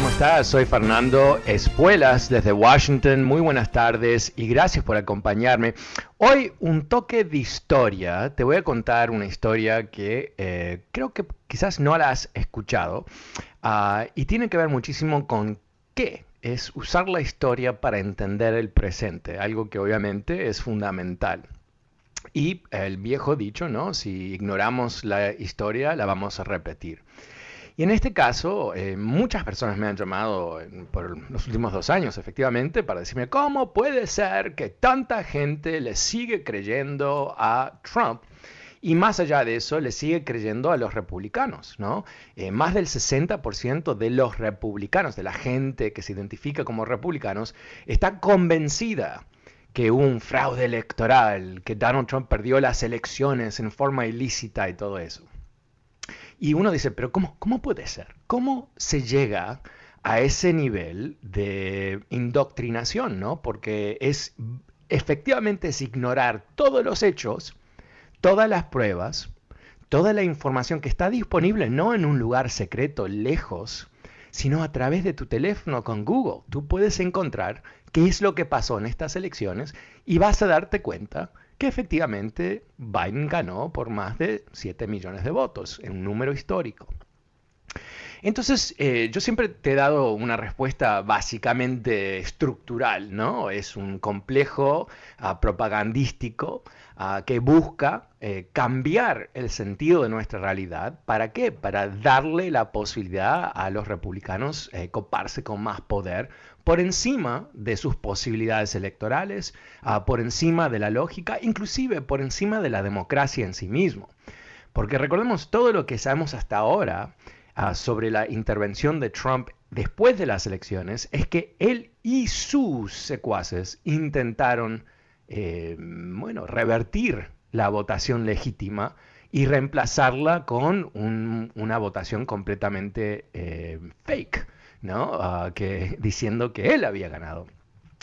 ¿Cómo estás? Soy Fernando Espuelas desde Washington. Muy buenas tardes y gracias por acompañarme. Hoy un toque de historia. Te voy a contar una historia que eh, creo que quizás no la has escuchado uh, y tiene que ver muchísimo con qué es usar la historia para entender el presente, algo que obviamente es fundamental. Y el viejo dicho, ¿no? Si ignoramos la historia, la vamos a repetir. Y en este caso, eh, muchas personas me han llamado por los últimos dos años, efectivamente, para decirme, ¿cómo puede ser que tanta gente le sigue creyendo a Trump? Y más allá de eso, le sigue creyendo a los republicanos, ¿no? Eh, más del 60% de los republicanos, de la gente que se identifica como republicanos, está convencida que hubo un fraude electoral, que Donald Trump perdió las elecciones en forma ilícita y todo eso. Y uno dice, pero ¿cómo, cómo puede ser? ¿Cómo se llega a ese nivel de indoctrinación? ¿no? Porque es efectivamente es ignorar todos los hechos, todas las pruebas, toda la información que está disponible no en un lugar secreto, lejos, sino a través de tu teléfono con Google. Tú puedes encontrar qué es lo que pasó en estas elecciones y vas a darte cuenta que efectivamente Biden ganó por más de 7 millones de votos, en un número histórico. Entonces, eh, yo siempre te he dado una respuesta básicamente estructural, ¿no? Es un complejo uh, propagandístico uh, que busca eh, cambiar el sentido de nuestra realidad. ¿Para qué? Para darle la posibilidad a los republicanos eh, coparse con más poder por encima de sus posibilidades electorales, uh, por encima de la lógica, inclusive por encima de la democracia en sí mismo. Porque recordemos todo lo que sabemos hasta ahora uh, sobre la intervención de Trump después de las elecciones, es que él y sus secuaces intentaron, eh, bueno, revertir la votación legítima y reemplazarla con un, una votación completamente eh, fake. ¿no? Uh, que, diciendo que él había ganado.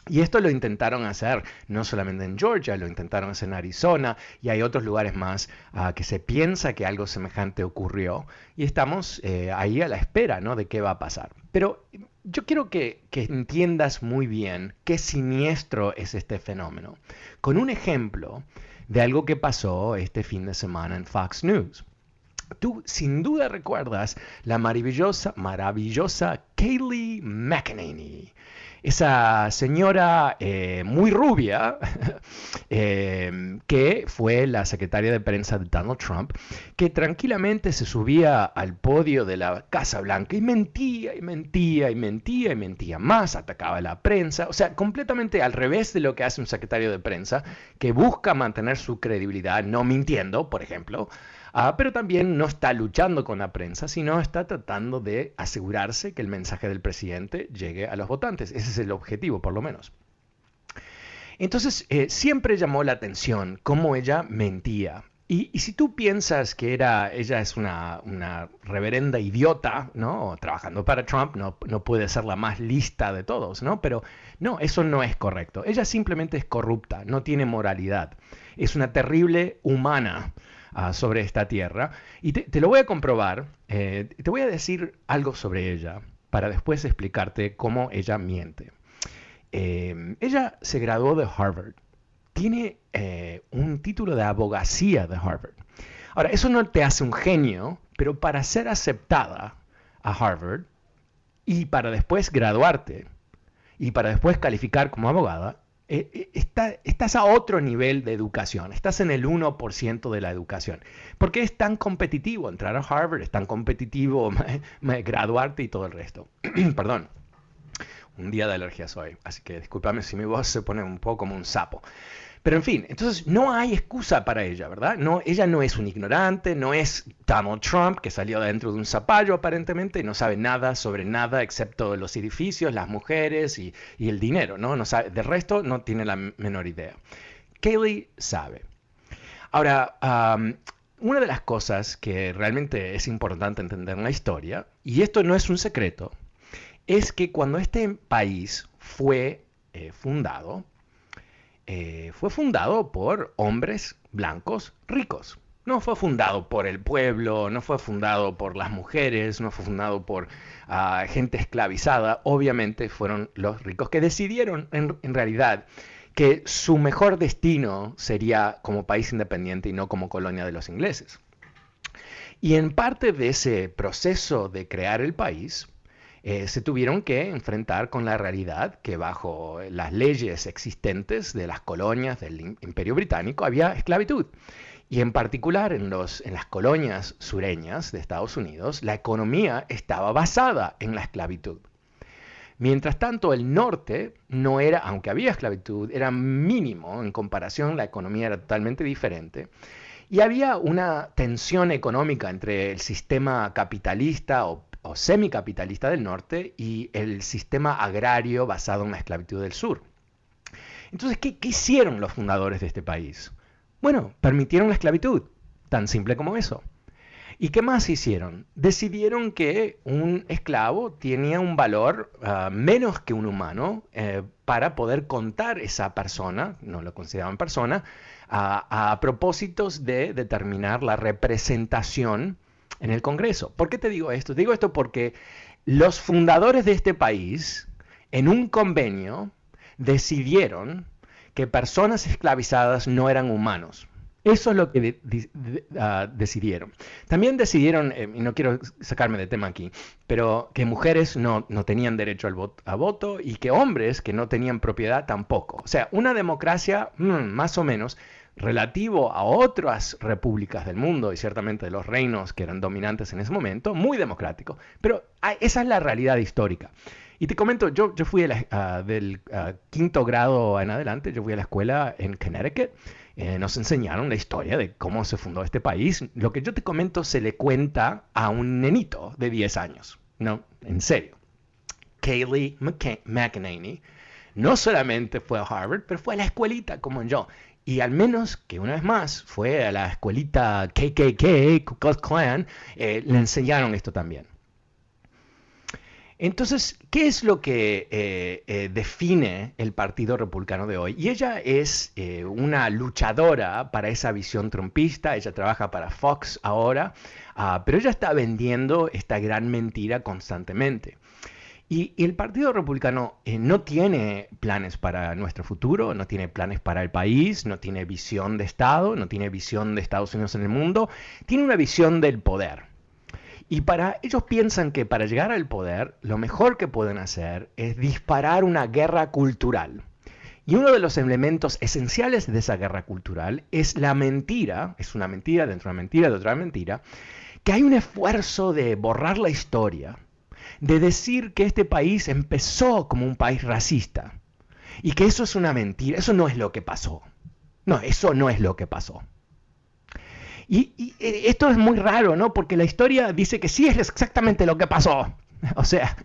Y esto lo intentaron hacer no solamente en Georgia, lo intentaron hacer en Arizona y hay otros lugares más uh, que se piensa que algo semejante ocurrió y estamos eh, ahí a la espera ¿no? de qué va a pasar. Pero yo quiero que, que entiendas muy bien qué siniestro es este fenómeno, con un ejemplo de algo que pasó este fin de semana en Fox News. Tú sin duda recuerdas la maravillosa, maravillosa Kayleigh McEnany. Esa señora eh, muy rubia, eh, que fue la secretaria de prensa de Donald Trump, que tranquilamente se subía al podio de la Casa Blanca y mentía y mentía y mentía y mentía más, atacaba a la prensa, o sea, completamente al revés de lo que hace un secretario de prensa, que busca mantener su credibilidad no mintiendo, por ejemplo, Ah, pero también no está luchando con la prensa, sino está tratando de asegurarse que el mensaje del presidente llegue a los votantes. Ese es el objetivo, por lo menos. Entonces, eh, siempre llamó la atención cómo ella mentía. Y, si tú piensas que era, ella es una, reverenda idiota, ¿no? Trabajando para Trump, no, no, puede ser la más lista de todos, ¿no? Pero no, eso no es correcto. Ella simplemente es corrupta, no tiene moralidad. Es una terrible humana ah, sobre esta tierra. Y te, lo voy a comprobar, eh, te voy a decir algo sobre ella para después explicarte cómo ella miente. Eh, ella se graduó de Harvard tiene eh, un título de abogacía de Harvard. Ahora, eso no te hace un genio, pero para ser aceptada a Harvard y para después graduarte y para después calificar como abogada, eh, eh, estás a otro nivel de educación, estás en el 1% de la educación, porque es tan competitivo entrar a Harvard, es tan competitivo graduarte y todo el resto. Perdón, un día de alergias hoy, así que discúlpame si mi voz se pone un poco como un sapo. Pero en fin, entonces no hay excusa para ella, ¿verdad? No, ella no es un ignorante, no es Donald Trump que salió dentro de un zapallo aparentemente y no sabe nada sobre nada excepto los edificios, las mujeres y, el dinero, ¿no? no sabe, del resto no tiene la menor idea. Kaylee sabe. Ahora, una de las cosas que realmente es importante entender en la historia, y esto no es un secreto, es que cuando este país fue eh, fundado, eh, fue fundado por hombres blancos ricos. No fue fundado por el pueblo, no fue fundado por las mujeres, no fue fundado por ah, gente esclavizada. Obviamente fueron los ricos que decidieron en, en realidad que su mejor destino sería como país independiente y no como colonia de los ingleses. Y en parte de ese proceso de crear el país, eh, se tuvieron que enfrentar con la realidad que bajo las leyes existentes de las colonias del Imperio Británico había esclavitud. Y en particular en, los, en las colonias sureñas de Estados Unidos, la economía estaba basada en la esclavitud. Mientras tanto, el norte no era, aunque había esclavitud, era mínimo en comparación, la economía era totalmente diferente. Y había una tensión económica entre el sistema capitalista o o semicapitalista del norte y el sistema agrario basado en la esclavitud del sur. Entonces, ¿qué, hicieron los fundadores de este país? Bueno, permitieron la esclavitud, tan simple como eso. ¿Y qué más hicieron? Decidieron que un esclavo tenía un valor ah, menos que un humano eh, para poder contar esa persona, no lo consideraban persona, a propósitos de determinar la representación en el Congreso. ¿Por qué te digo esto? Digo esto porque los fundadores de este país, en un convenio, decidieron que personas esclavizadas no eran humanos. Eso es lo que ah, decidieron. También decidieron, eh, y no quiero sacarme de tema aquí, pero que mujeres no, tenían derecho al a voto y que hombres que no tenían propiedad tampoco. O sea, una democracia mm, más o menos relativo a otras repúblicas del mundo y ciertamente de los reinos que eran dominantes en ese momento, muy democrático. Pero ah, esa es la realidad histórica. Y te comento, yo, fui ah, del ah, quinto grado en adelante, yo fui a la escuela en Connecticut, eh, nos enseñaron la historia de cómo se fundó este país. Lo que yo te comento se le cuenta a un nenito de 10 años, ¿no? En serio. Kaylee McEnany no solamente fue a Harvard, pero fue a la escuelita como yo. Y al menos que una vez más fue a la escuelita KKK, Ku Klux Klan, eh, le enseñaron esto también. Entonces, ¿qué es lo que eh, eh, define el Partido Republicano de hoy? Y ella es una luchadora para esa visión trumpista, ella trabaja para Fox ahora, ah, pero ella está vendiendo esta gran mentira constantemente. Y, el Partido Republicano eh, no tiene planes para nuestro futuro, no tiene planes para el país, no tiene visión de Estado, no tiene visión de Estados Unidos en el mundo, tiene una visión del poder. Y para ellos piensan que para llegar al poder, lo mejor que pueden hacer es disparar una guerra cultural. Y uno de los elementos esenciales de esa guerra cultural es la mentira, es una mentira dentro de una mentira de otra mentira, que hay un esfuerzo de borrar la historia, de decir que este país empezó como un país racista y que eso es una mentira, eso no es lo que pasó. No, eso no es lo que pasó. Y, eh, esto es muy raro, ¿no? Porque la historia dice que sí es exactamente lo que pasó. O sea,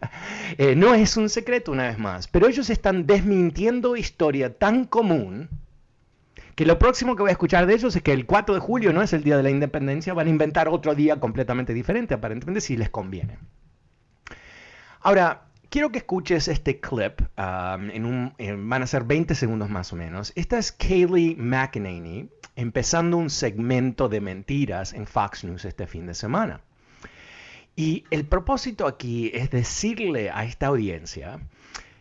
eh, no es un secreto una vez más, pero ellos están desmintiendo historia tan común que lo próximo que voy a escuchar de ellos es que el 4 de julio no es el día de la independencia, van a inventar otro día completamente diferente, aparentemente, si les conviene. Ahora, quiero que escuches este clip, um, en un, van a ser 20 segundos más o menos. Esta es Kaylee McEnany empezando un segmento de mentiras en Fox News este fin de semana. Y el propósito aquí es decirle a esta audiencia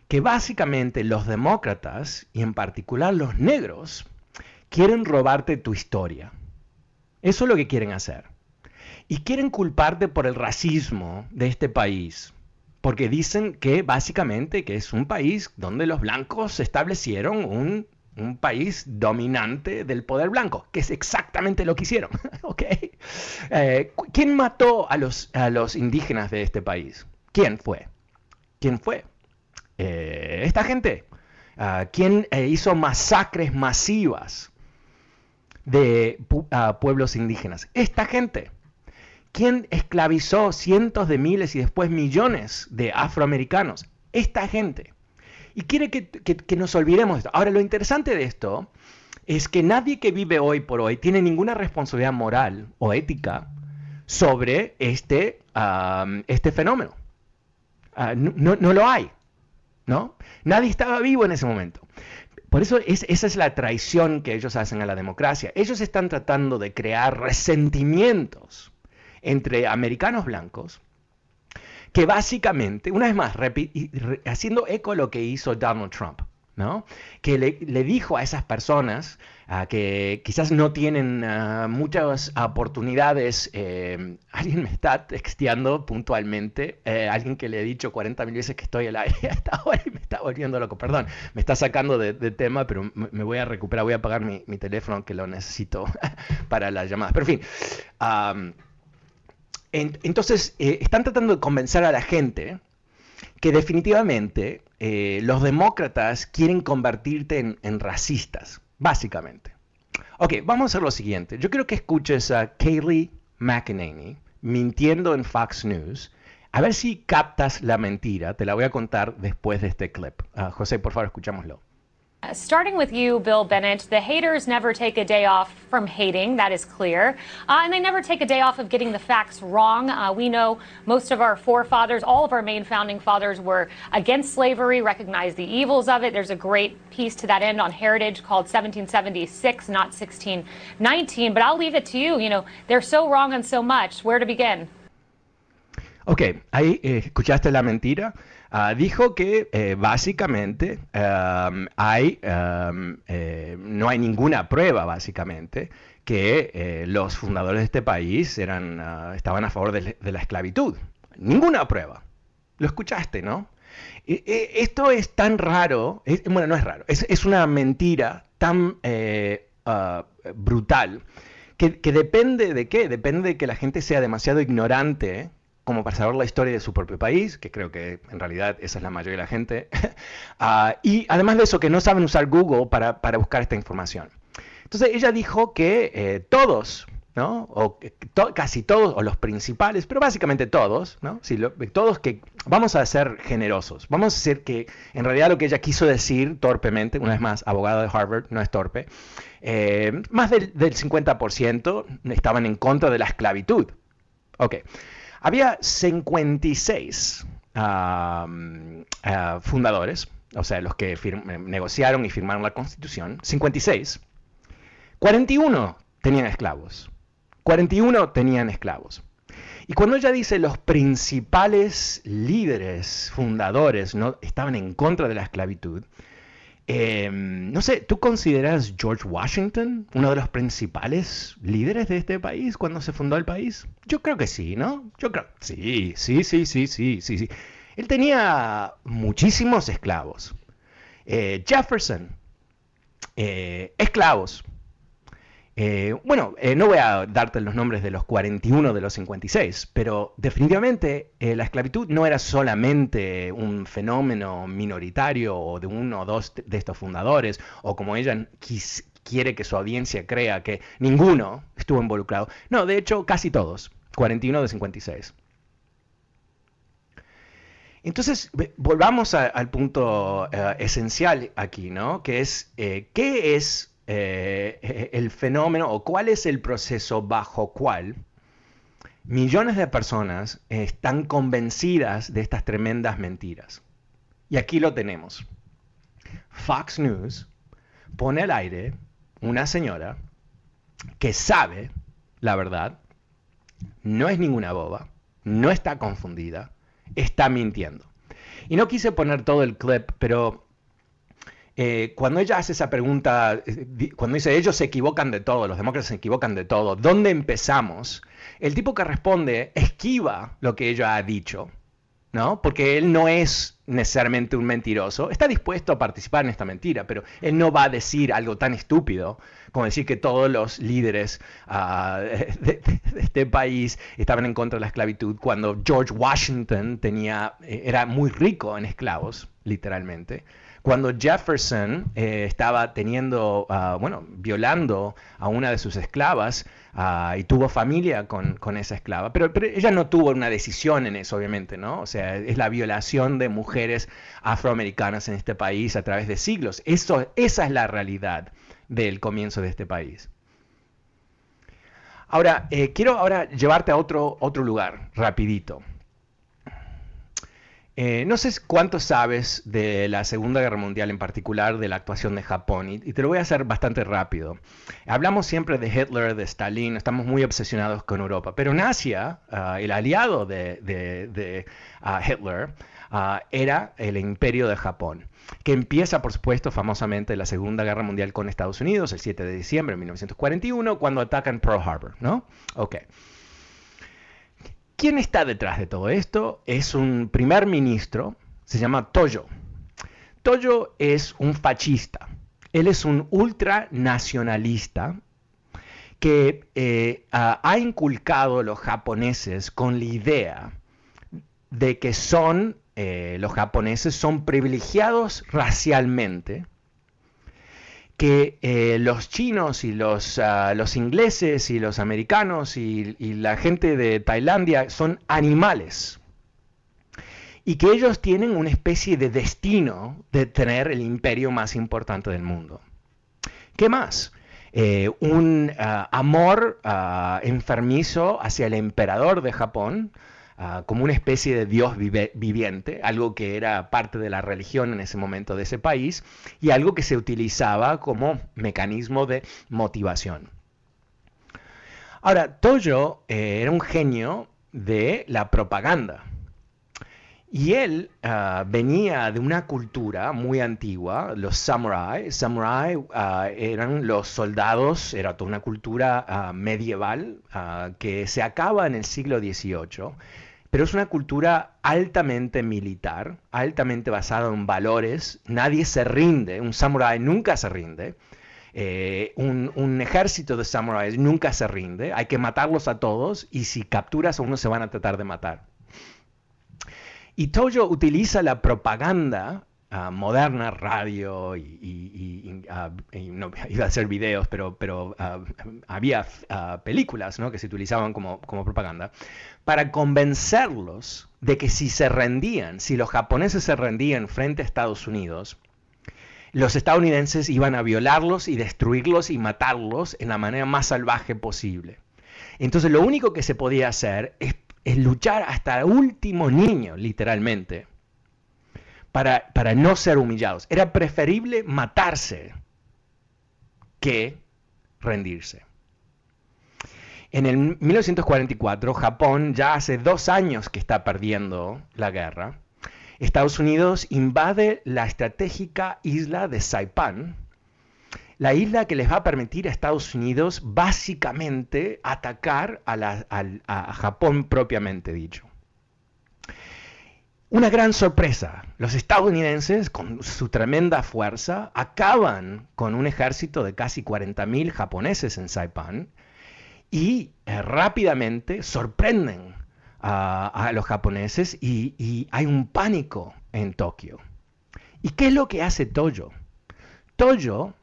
que básicamente los demócratas, y en particular los negros, quieren robarte tu historia. Eso es lo que quieren hacer. Y quieren culparte por el racismo de este país. Porque dicen que básicamente que es un país donde los blancos establecieron un, país dominante del poder blanco, que es exactamente lo que hicieron. Eh, ¿Quién mató a los, a los indígenas de este país? ¿Quién fue? ¿Quién fue? Eh, esta gente. Ah, ¿Quién eh, hizo masacres masivas de pueblos indígenas. Esta gente. ¿Quién esclavizó cientos de miles y después millones de afroamericanos? Esta gente. Y quiere que, nos olvidemos de esto. Ahora, lo interesante de esto es que nadie que vive hoy por hoy tiene ninguna responsabilidad moral o ética sobre este, este fenómeno. Ah, no, no, lo hay. ¿no? Nadie estaba vivo en ese momento. Por eso esa es la traición que ellos hacen a la democracia. Ellos están tratando de crear resentimientos entre americanos blancos que básicamente, una vez más, haciendo eco lo que hizo Donald Trump, ¿no? que le, le dijo a esas personas que quizás no tienen ah, muchas oportunidades. Eh, alguien me está texteando puntualmente, eh, alguien que le he dicho 40 mil veces que estoy al aire hasta ahora y me está volviendo loco. Perdón, me está sacando de, tema, pero me voy a recuperar, voy a apagar mi, teléfono que lo necesito para las llamadas. Pero en fin, entonces eh, están tratando de convencer a la gente que definitivamente los demócratas quieren convertirte en racistas básicamente. Ok, vamos a hacer lo siguiente. Yo quiero que escuches a Kaylee McEnany mintiendo en Fox News. A ver si captas la mentira. Te la voy a contar después de este clip. Uh, José, por favor, escuchámoslo. Starting with you, Bill Bennett, the haters never take a day off from hating, that is clear. Uh, and they never take a day off of getting the facts wrong. Uh, we know most of our forefathers, all of our main founding fathers, were against slavery, recognized the evils of it. There's a great piece to that end on Heritage called 1776, not 1619. But I'll leave it to you. You know, they're so wrong on so much. Where to begin? Ok, ahí eh, escuchaste la mentira. Uh, dijo que eh, básicamente hay, um, eh, no hay ninguna prueba, básicamente, que eh, los fundadores de este país eran, uh, estaban a favor de, la esclavitud. Ninguna prueba. Lo escuchaste, ¿no? E, e, esto es tan raro, bueno, no es raro, es, es una mentira tan uh, brutal que, que, depende de qué, depende de que la gente sea demasiado ignorante como para saber la historia de su propio país, que creo que en realidad esa es la mayoría de la gente, uh, y además de eso, que no saben usar Google para, para buscar esta información. Entonces ella dijo que eh, todos, ¿no? o to casi todos, o los principales, pero básicamente todos, ¿no? Si lo, todos que vamos a ser generosos, vamos a decir que en realidad lo que ella quiso decir torpemente, una vez más, abogada de Harvard, no es torpe, eh, más del, del 50% estaban en contra de la esclavitud. Ok. Había 56 fundadores, o sea, los que negociaron y firmaron la constitución, 56. 41 tenían esclavos. 41 tenían esclavos. Y cuando ella dice los principales líderes fundadores no estaban en contra de la esclavitud, Em, no sé, ¿tú consideras George Washington uno de los principales líderes de este país cuando se fundó el país? Yo creo que sí, ¿no? Yo creo. Sí, sí, sí, sí, sí, sí, sí. Él tenía muchísimos esclavos. Eh, Jefferson, eh, esclavos. Eh, bueno, eh, no voy a darte los nombres de los 41 de los 56, pero definitivamente eh, la esclavitud no era solamente un fenómeno minoritario o de uno o dos de estos fundadores, o como ella quiere que su audiencia crea que ninguno estuvo involucrado. No, de hecho, casi todos, 41 de 56. Entonces, volvamos al punto esencial aquí, ¿no? Que es, ¿qué es eh, el fenómeno o cuál es el proceso bajo cual millones de personas están convencidas de estas tremendas mentiras. Y aquí lo tenemos. Fox News pone al aire una señora que sabe la verdad, no es ninguna boba, no está confundida, está mintiendo. Y no quise poner todo el clip, pero eh, cuando ella hace esa pregunta, eh, cuando dice ellos se equivocan de todo, los demócratas se equivocan de todo, ¿dónde empezamos? El tipo que responde esquiva lo que ella ha dicho, ¿no? Porque él no es necesariamente un mentiroso, está dispuesto a participar en esta mentira, pero él no va a decir algo tan estúpido como decir que todos los líderes ah, de, este país estaban en contra de la esclavitud cuando George Washington tenía, eh, era muy rico en esclavos, literalmente cuando Jefferson eh, estaba teniendo, ah, bueno, violando a una de sus esclavas ah, y tuvo familia con, esa esclava, pero, ella no tuvo una decisión en eso, obviamente, ¿no? O sea, es la violación de mujeres afroamericanas en este país a través de siglos. Eso, esa es la realidad del comienzo de este país. Ahora, eh, quiero ahora llevarte a otro, otro lugar, rapidito. Eh, no sé cuánto sabes de la Segunda Guerra Mundial, en particular de la actuación de Japón, y, te lo voy a hacer bastante rápido. Hablamos siempre de Hitler, de Stalin, estamos muy obsesionados con Europa, pero en Asia, ah, el aliado de, ah, Hitler, ah, era el imperio de Japón, que empieza, por supuesto, famosamente la Segunda Guerra Mundial con Estados Unidos, el 7 de diciembre de 1941, cuando atacan Pearl Harbor, ¿no? Ok. ¿Quién está detrás de todo esto? Es un primer ministro, se llama Toyo. Toyo es un fascista. Él es un ultranacionalista que eh, ha inculcado a los japoneses con la idea de que son, eh, los japoneses son privilegiados racialmente que eh, los chinos y los, ah, los, ingleses y los americanos y, la gente de Tailandia son animales y que ellos tienen una especie de destino de tener el imperio más importante del mundo. ¿Qué más? Eh, un ah, amor ah, enfermizo hacia el emperador de Japón, Ah, como una especie de Dios viviente, algo que era parte de la religión en ese momento de ese país y algo que se utilizaba como mecanismo de motivación. Ahora, Toyo eh, era un genio de la propaganda. Y él ah, venía de una cultura muy antigua, los samuráis. Samurai ah, eran los soldados, era toda una cultura medieval que se acaba en el siglo XVIII pero es una cultura altamente militar, altamente basada en valores. Nadie se rinde, un samurái nunca se rinde. Eh, un, ejército de samuráis nunca se rinde. Hay que matarlos a todos y si capturas a uno se van a tratar de matar. Y Tojo utiliza la propaganda moderna, radio y, no iba a hacer videos, pero, pero había películas que se utilizaban como, como propaganda, para convencerlos de que si se rendían, si los japoneses se rendían frente a Estados Unidos, los estadounidenses iban a violarlos y destruirlos y matarlos en la manera más salvaje posible. Entonces lo único que se podía hacer es, es luchar hasta el último niño, literalmente, para, no ser humillados. Era preferible matarse que rendirse. En el 1944, Japón ya hace dos años que está perdiendo la guerra. Estados Unidos invade la estratégica isla de Saipan, la isla que les va a permitir a Estados Unidos básicamente atacar a Japón propiamente dicho. Una gran sorpresa. Los estadounidenses, con su tremenda fuerza, acaban con un ejército de casi 40.000 japoneses en Saipan y eh, rápidamente sorprenden a, los japoneses y, y, hay un pánico en Tokio. ¿Y qué es lo que hace Toyo? Toyo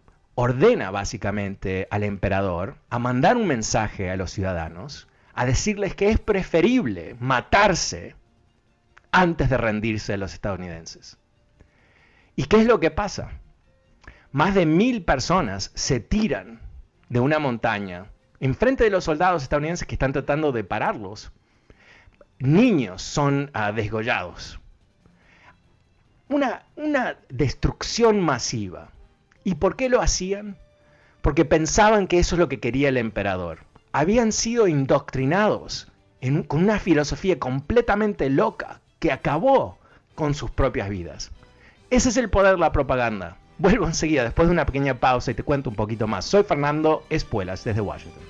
ordena básicamente al emperador a mandar un mensaje a los ciudadanos, a decirles que es preferible matarse antes de rendirse a los estadounidenses. ¿Y qué es lo que pasa? más de mil personas se tiran de una montaña enfrente de los soldados estadounidenses que están tratando de pararlos. Niños son uh, desgollados. Una, una destrucción masiva. ¿Y por qué lo hacían? Porque pensaban que eso es lo que quería el emperador. Habían sido indoctrinados con una filosofía completamente loca que acabó con sus propias vidas. Ese es el poder de la propaganda. Vuelvo enseguida después de una pequeña pausa y te cuento un poquito más. Soy Fernando Espuelas desde Washington.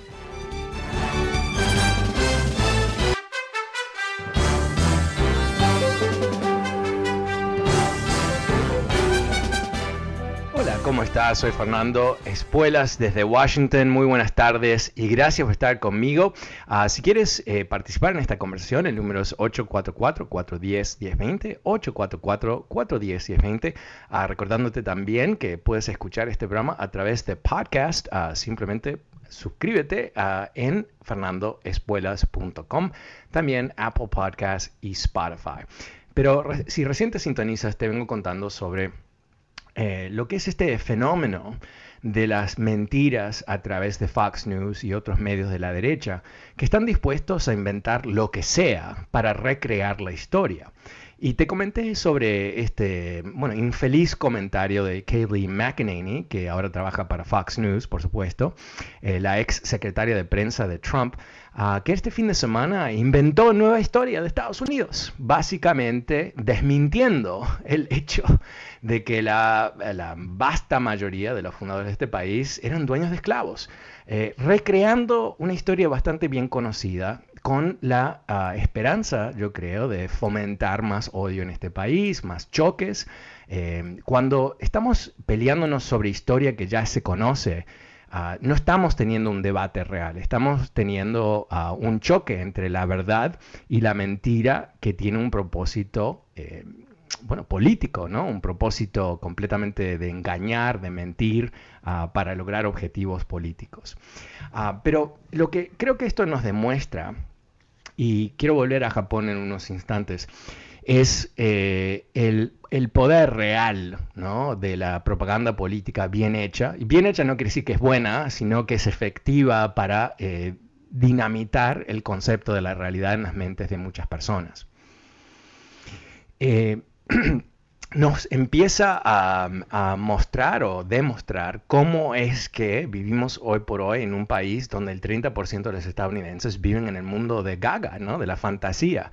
¿Cómo estás? Soy Fernando Espuelas desde Washington. Muy buenas tardes y gracias por estar conmigo. Uh, si quieres eh, participar en esta conversación, el número es 844-410-1020, 844-410-1020. Uh, recordándote también que puedes escuchar este programa a través de podcast. Uh, simplemente suscríbete en fernandoespuelas.com, también Apple Podcasts y Spotify. Pero si recién te sintonizas, te vengo contando sobre eh, lo que es este fenómeno de las mentiras a través de Fox News y otros medios de la derecha, que están dispuestos a inventar lo que sea para recrear la historia. Y te comenté sobre este, bueno, infeliz comentario de Kayleigh McEnany, que ahora trabaja para Fox News, por supuesto, eh, la ex secretaria de prensa de Trump, uh, que este fin de semana inventó nueva historia de Estados Unidos, básicamente desmintiendo el hecho de que la, vasta mayoría de los fundadores de este país eran dueños de esclavos, eh, recreando una historia bastante bien conocida con la uh, esperanza, yo creo, de fomentar más odio en este país, más choques. Eh, cuando estamos peleándonos sobre historia que ya se conoce, uh, no estamos teniendo un debate real, estamos teniendo uh, un choque entre la verdad y la mentira que tiene un propósito eh, bueno, político, ¿no? Un propósito completamente de engañar, de mentir para lograr objetivos políticos. pero lo que creo que esto nos demuestra y quiero volver a Japón en unos instantes, es eh, el, poder real ¿no? de la propaganda política bien hecha. Y bien hecha no quiere decir que es buena, sino que es efectiva para eh, dinamitar el concepto de la realidad en las mentes de muchas personas. Eh, nos empieza a, mostrar o demostrar cómo es que vivimos hoy por hoy en un país donde el 30% de los estadounidenses viven en el mundo de gaga, ¿no? de la fantasía,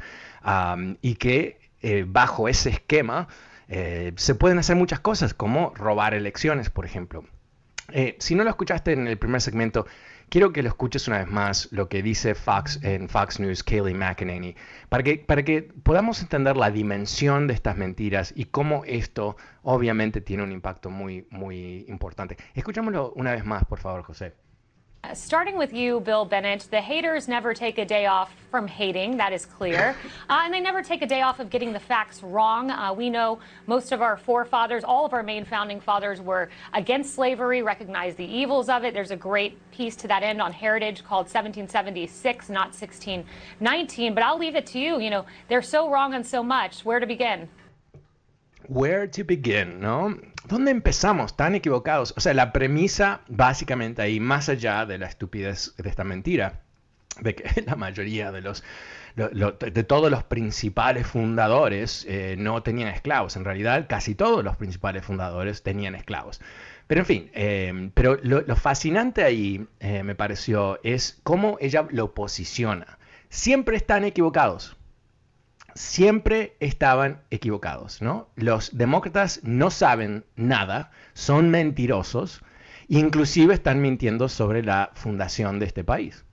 y que eh, bajo ese esquema eh, se pueden hacer muchas cosas, como robar elecciones, por ejemplo. Eh, si no lo escuchaste en el primer segmento, quiero que lo escuches una vez más lo que dice Fox en Fox News, Kayleigh McEnany, para que, para que podamos entender la dimensión de estas mentiras y cómo esto obviamente tiene un impacto muy, muy importante. Escuchámoslo una vez más, por favor, José. Starting with you, Bill Bennett, the haters never take a day off from hating, that is clear. Uh, and they never take a day off of getting the facts wrong. Uh, we know most of our forefathers, all of our main founding fathers, were against slavery, recognized the evils of it. There's a great piece to that end on Heritage called 1776, not 1619. But I'll leave it to you. You know, they're so wrong on so much. Where to begin? Where to begin, ¿no? ¿Dónde empezamos tan equivocados? O sea, la premisa básicamente ahí, más allá de la estupidez de esta mentira, de que la mayoría de los de todos los principales fundadores eh, no tenían esclavos. En realidad, casi todos los principales fundadores tenían esclavos. Pero en fin, eh, pero lo, fascinante ahí eh, me pareció es cómo ella lo posiciona. Siempre están equivocados siempre estaban equivocados, ¿no? Los demócratas no saben nada, son mentirosos, inclusive están mintiendo sobre la fundación de este país.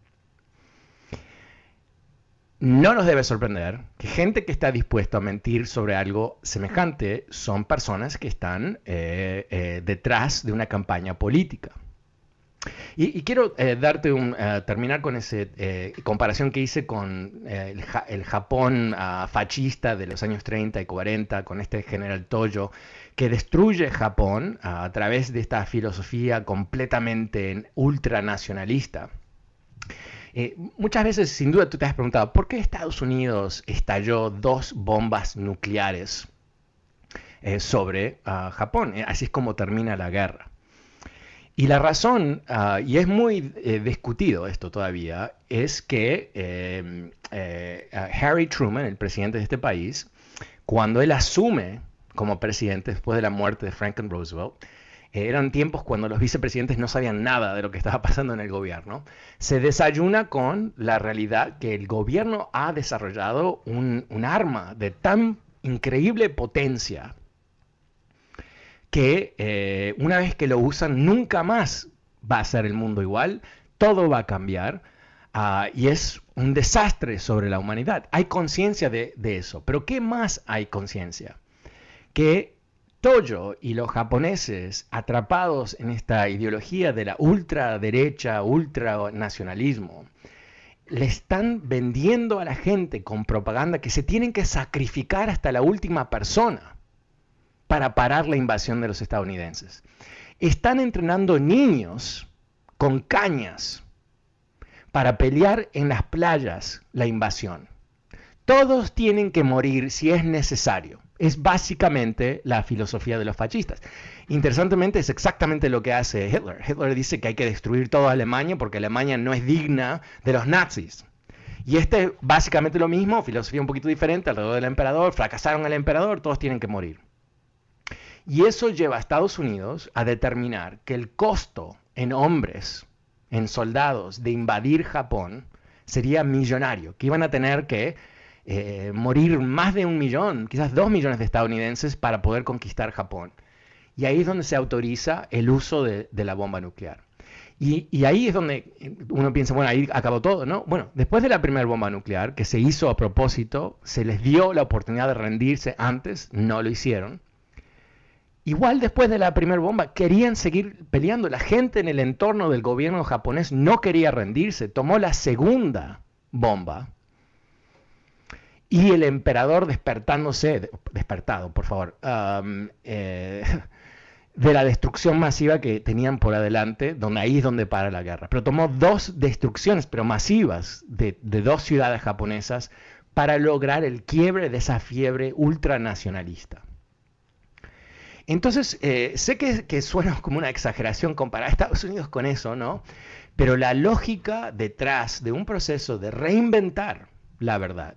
No nos debe sorprender que gente que está dispuesta a mentir sobre algo semejante son personas que están eh, eh, detrás de una campaña política. Y, quiero eh, darte un, eh, terminar con esa eh, comparación que hice con el, Japón ah, fascista de los años 30 y 40, con este general Toyo, que destruye Japón ah, a través de esta filosofía completamente ultranacionalista. muchas veces, sin duda, tú te has preguntado, ¿por qué Estados Unidos estalló dos bombas nucleares eh, sobre ah, Japón. Eh, así es como termina la guerra. Y la razón, ah, y es muy discutido esto todavía, es que em, Harry Truman, el presidente de este país, cuando él asume como presidente después de la muerte de Franklin Roosevelt, eran tiempos cuando los vicepresidentes no sabían nada de lo que estaba pasando en el gobierno, se desayuna con la realidad que el gobierno ha desarrollado un, arma de tan increíble potencia que eh, una vez que lo usan nunca más va a ser el mundo igual, todo va a cambiar ah, y es un desastre sobre la humanidad. Hay conciencia de, de, eso, pero ¿qué más hay conciencia? Que Toyo y los japoneses atrapados en esta ideología de la ultraderecha, ultranacionalismo, le están vendiendo a la gente con propaganda que se tienen que sacrificar hasta la última persona para parar la invasión de los estadounidenses. Están entrenando niños con cañas para pelear en las playas la invasión. Todos tienen que morir si es necesario es básicamente la filosofía de los fascistas. Interesantemente, es exactamente lo que hace Hitler. Hitler dice que hay que destruir toda Alemania porque Alemania no es digna de los nazis. Y este es básicamente lo mismo, filosofía un poquito diferente alrededor del emperador, fracasaron el emperador, todos tienen que morir. Y eso lleva a Estados Unidos a determinar que el costo en hombres, en soldados, de invadir Japón sería millonario, que iban a tener que eh, morir más de un millón, quizás dos millones de estadounidenses para poder conquistar Japón. Y ahí es donde se autoriza el uso de, la bomba nuclear. Y, ahí es donde uno piensa, bueno, ahí acabó todo, ¿no? Bueno, después de la primera bomba nuclear, que se hizo a propósito, se les dio la oportunidad de rendirse antes, no lo hicieron. Igual después de la primera bomba, querían seguir peleando. La gente en el entorno del gobierno japonés no quería rendirse. Tomó la segunda bomba y el emperador despertándose, despertado, por favor, eh, de la destrucción masiva que tenían por adelante, donde ahí es donde para la guerra. Pero tomó dos destrucciones, pero masivas, de, dos ciudades japonesas para lograr el quiebre de esa fiebre ultranacionalista. Entonces, eh, sé que, suena como una exageración comparar a Estados Unidos con eso, ¿no? Pero la lógica detrás de un proceso de reinventar la verdad,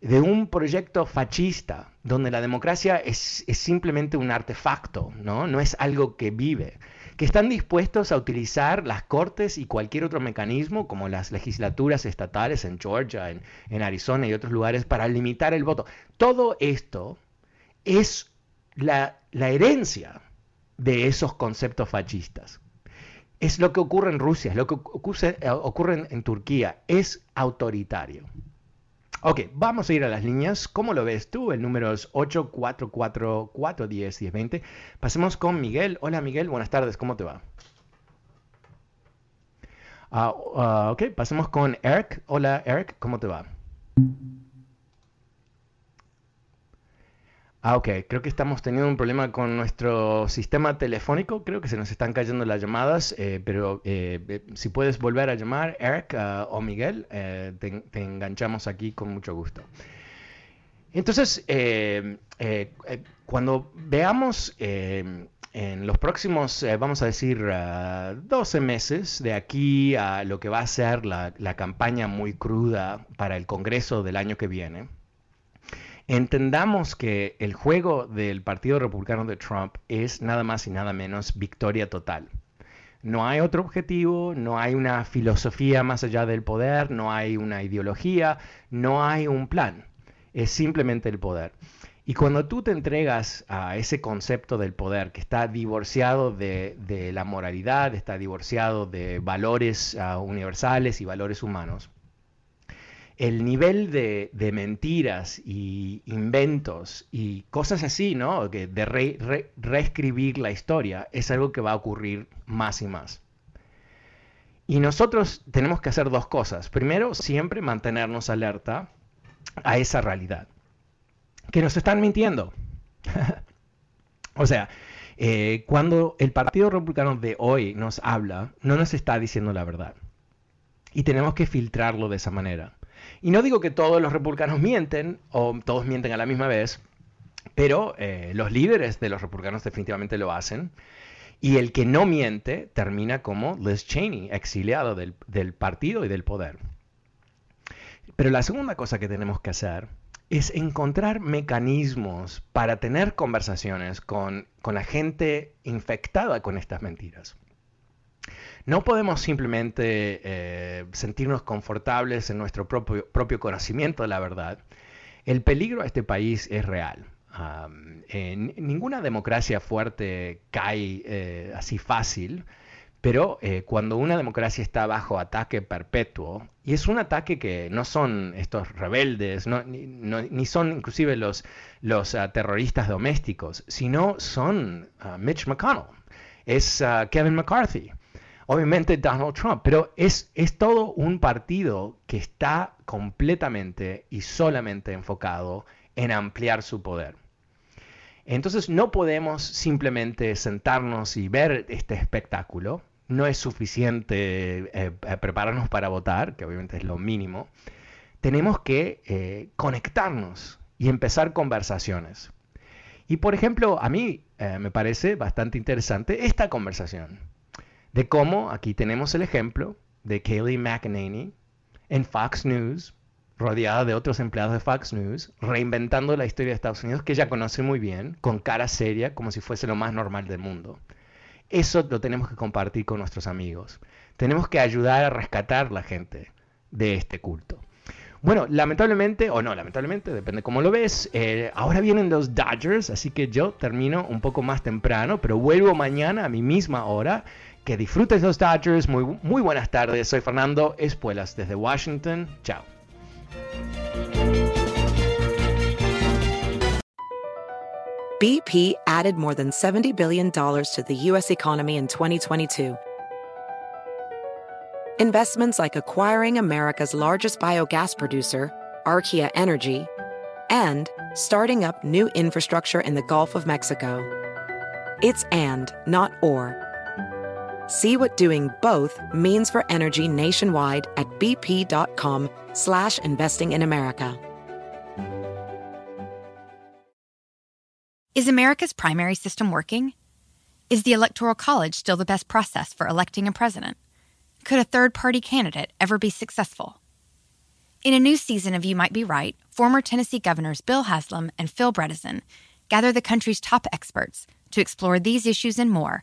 de un proyecto fascista, donde la democracia es, simplemente un artefacto, ¿no? no es algo que vive, que están dispuestos a utilizar las cortes y cualquier otro mecanismo, como las legislaturas estatales en Georgia, en, Arizona y otros lugares, para limitar el voto. Todo esto es la, herencia de esos conceptos fascistas. Es lo que ocurre en Rusia, es lo que ocurre, ocurre en Turquía, es autoritario. Ok, vamos a ir a las líneas. ¿Cómo lo ves tú? El número es 844-410-1020. Pasemos con Miguel. Hola Miguel, buenas tardes, ¿cómo te va? Ah, ah, ok, pasemos con Eric. Hola Eric, ¿cómo te va? Ah, ok, creo que estamos teniendo un problema con nuestro sistema telefónico, creo que se nos están cayendo las llamadas, eh, pero eh, eh, si puedes volver a llamar, Eric ah, o Miguel, te, enganchamos aquí con mucho gusto. Entonces, cuando veamos en los próximos, vamos a decir, 12 meses de aquí a lo que va a ser la campaña muy cruda para el Congreso del año que viene, Entendamos que el juego del Partido Republicano de Trump es nada más y nada menos victoria total. No hay otro objetivo, no hay una filosofía más allá del poder, no hay una ideología, no hay un plan. Es simplemente el poder. Y cuando tú te entregas a ese concepto del poder que está divorciado de, la moralidad, está divorciado de valores ah, universales y valores humanos, el nivel de, mentiras y inventos y cosas así, ¿no? De reescribir la historia es algo que va a ocurrir más y más. Y nosotros tenemos que hacer dos cosas. Primero, siempre mantenernos alerta a esa realidad. Que nos están mintiendo. o sea, eh, cuando el Partido Republicano de hoy nos habla, no nos está diciendo la verdad. Y tenemos que filtrarlo de esa manera. Y no digo que todos los republicanos mienten o todos mienten a la misma vez, Pero eh, los líderes de los republicanos definitivamente lo hacen. Y el que no miente termina como Liz Cheney, exiliado del, partido y del poder. Pero la segunda cosa que tenemos que hacer es encontrar mecanismos para tener conversaciones con, con la gente infectada con estas mentiras. No podemos simplemente eh, sentirnos confortables en nuestro propio, conocimiento de la verdad. El peligro a este país es real. ninguna democracia fuerte cae eh, así fácil. Pero eh, cuando una democracia está bajo ataque perpetuo, y es un ataque que no son estos rebeldes, ni, son inclusive los, uh, terroristas domésticos, sino son uh, Mitch McConnell, es uh, Kevin McCarthy, obviamente Donald Trump, pero es, es todo un partido que está completamente y solamente enfocado en ampliar su poder. Entonces no podemos simplemente sentarnos y ver este espectáculo. No es suficiente eh, eh, prepararnos para votar, que obviamente es lo mínimo. Tenemos que eh, conectarnos y empezar conversaciones. Y por ejemplo, a mí me parece bastante interesante esta conversación de cómo aquí tenemos el ejemplo de Kayleigh McEnany en Fox News rodeada de otros empleados de Fox News, reinventando la historia de Estados Unidos que ella conoce muy bien, con cara seria, como si fuese lo más normal del mundo. Eso lo tenemos que compartir con nuestros amigos. Tenemos que ayudar a rescatar la gente de este culto. Bueno, lamentablemente, o no, lamentablemente, depende cómo lo ves, eh, ahora vienen los Dodgers, así que yo termino un poco más temprano, pero vuelvo mañana a mi misma hora. Que disfrutes los Dodgers, muy, muy buenas tardes, soy Fernando Espuelas desde Washington, chao. BP added more than $70 billion to the U.S. economy in 2022. Investments like acquiring America's largest biogas producer, Archaea Energy, and starting up new infrastructure in the Gulf of Mexico. It's and, not or. See what doing both means for energy nationwide at bp.com slash investing in America. Is America's primary system working? Is the Electoral College still the best process for electing a president? Could a third party candidate ever be successful? In a new season of You Might Be Right, former Tennessee governors Bill Haslam and Phil Bredesen gather the country's top experts to explore these issues and more